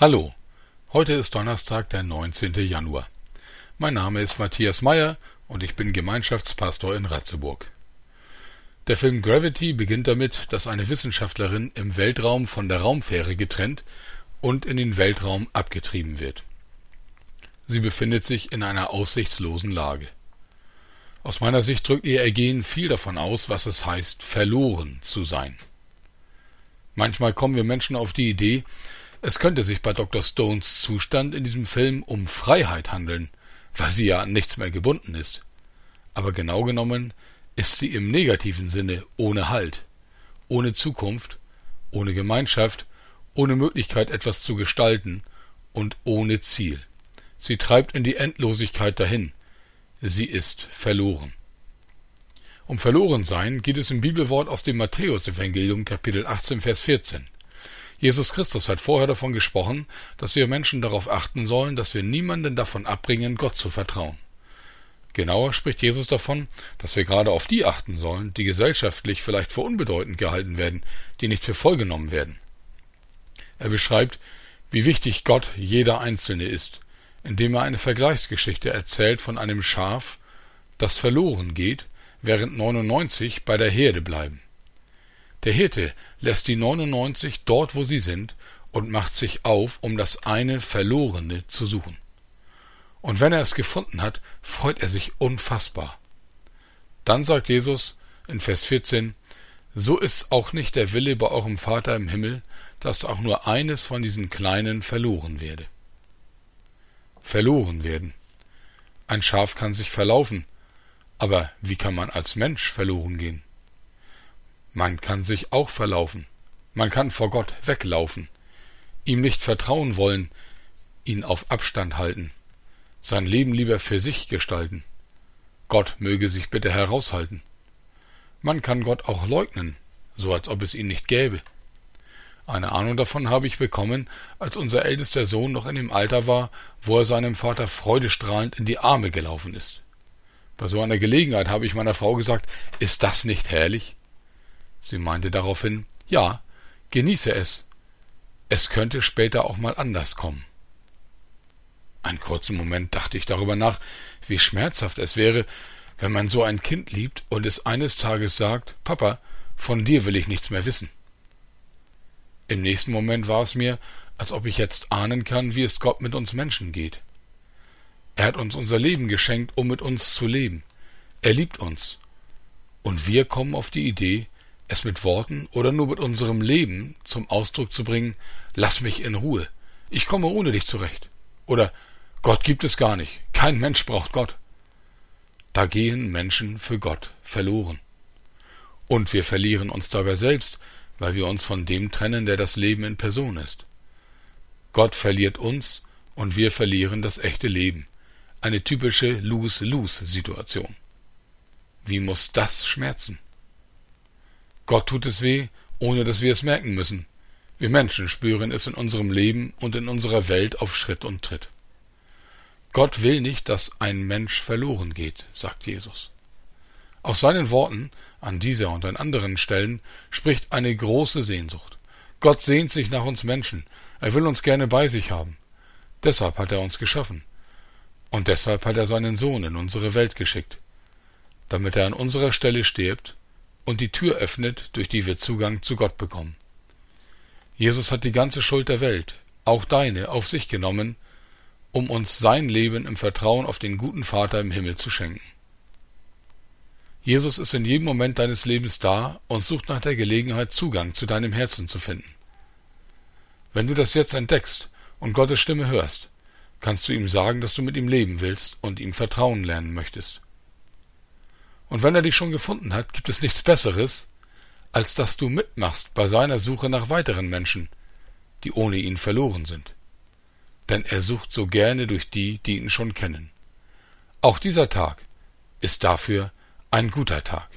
Hallo, heute ist Donnerstag, der 19. Januar. Mein Name ist Matthias Meyer und ich bin Gemeinschaftspastor in Ratzeburg. Der Film Gravity beginnt damit, dass eine Wissenschaftlerin im Weltraum von der Raumfähre getrennt und in den Weltraum abgetrieben wird. Sie befindet sich in einer aussichtslosen Lage. Aus meiner Sicht drückt ihr Ergehen viel davon aus, was es heißt, verloren zu sein. Manchmal kommen wir Menschen auf die Idee, es könnte sich bei Dr. Stones Zustand in diesem Film um Freiheit handeln, weil sie ja an nichts mehr gebunden ist. Aber genau genommen ist sie im negativen Sinne ohne Halt, ohne Zukunft, ohne Gemeinschaft, ohne Möglichkeit etwas zu gestalten und ohne Ziel. Sie treibt in die Endlosigkeit dahin. Sie ist verloren. Um Verlorensein geht es im Bibelwort aus dem Matthäusevangelium Kapitel 18 Vers 14. Jesus Christus hat vorher davon gesprochen, dass wir Menschen darauf achten sollen, dass wir niemanden davon abbringen, Gott zu vertrauen. Genauer spricht Jesus davon, dass wir gerade auf die achten sollen, die gesellschaftlich vielleicht für unbedeutend gehalten werden, die nicht für voll genommen werden. Er beschreibt, wie wichtig Gott jeder Einzelne ist, indem er eine Vergleichsgeschichte erzählt von einem Schaf, das verloren geht, während 99 bei der Herde bleiben. Der Hirte lässt die 99 dort, wo sie sind, und macht sich auf, um das eine Verlorene zu suchen. Und wenn er es gefunden hat, freut er sich unfassbar. Dann sagt Jesus in Vers 14, so ist auch nicht der Wille bei eurem Vater im Himmel, dass auch nur eines von diesen Kleinen verloren werde. Verloren werden. Ein Schaf kann sich verlaufen, aber wie kann man als Mensch verloren gehen? Man kann sich auch verlaufen. Man kann vor Gott weglaufen, ihm nicht vertrauen wollen, ihn auf Abstand halten, sein Leben lieber für sich gestalten. Gott möge sich bitte heraushalten. Man kann Gott auch leugnen, so als ob es ihn nicht gäbe. Eine Ahnung davon habe ich bekommen, als unser ältester Sohn noch in dem Alter war, wo er seinem Vater freudestrahlend in die Arme gelaufen ist. Bei so einer Gelegenheit habe ich meiner Frau gesagt, ist das nicht herrlich? Sie meinte daraufhin, ja, genieße es. Es könnte später auch mal anders kommen. Einen kurzen Moment dachte ich darüber nach, wie schmerzhaft es wäre, wenn man so ein Kind liebt und es eines Tages sagt, Papa, von dir will ich nichts mehr wissen. Im nächsten Moment war es mir, als ob ich jetzt ahnen kann, wie es Gott mit uns Menschen geht. Er hat uns unser Leben geschenkt, um mit uns zu leben. Er liebt uns. Und wir kommen auf die Idee, es mit Worten oder nur mit unserem Leben zum Ausdruck zu bringen, lass mich in Ruhe, ich komme ohne dich zurecht. Oder Gott gibt es gar nicht, kein Mensch braucht Gott. Da gehen Menschen für Gott verloren. Und wir verlieren uns dabei selbst, weil wir uns von dem trennen, der das Leben in Person ist. Gott verliert uns und wir verlieren das echte Leben. Eine typische Lose-Lose-Situation. Wie muss das schmerzen? Gott tut es weh, ohne dass wir es merken müssen. Wir Menschen spüren es in unserem Leben und in unserer Welt auf Schritt und Tritt. Gott will nicht, dass ein Mensch verloren geht, sagt Jesus. Aus seinen Worten an dieser und an anderen Stellen spricht eine große Sehnsucht. Gott sehnt sich nach uns Menschen, er will uns gerne bei sich haben. Deshalb hat er uns geschaffen. Und deshalb hat er seinen Sohn in unsere Welt geschickt, damit er an unserer Stelle stirbt und die Tür öffnet, durch die wir Zugang zu Gott bekommen. Jesus hat die ganze Schuld der Welt, auch deine, auf sich genommen, um uns sein Leben im Vertrauen auf den guten Vater im Himmel zu schenken. Jesus ist in jedem Moment deines Lebens da und sucht nach der Gelegenheit, Zugang zu deinem Herzen zu finden. Wenn du das jetzt entdeckst und Gottes Stimme hörst, kannst du ihm sagen, dass du mit ihm leben willst und ihm vertrauen lernen möchtest. Und wenn er dich schon gefunden hat, gibt es nichts Besseres, als dass du mitmachst bei seiner Suche nach weiteren Menschen, die ohne ihn verloren sind. Denn er sucht so gerne durch die, die ihn schon kennen. Auch dieser Tag ist dafür ein guter Tag.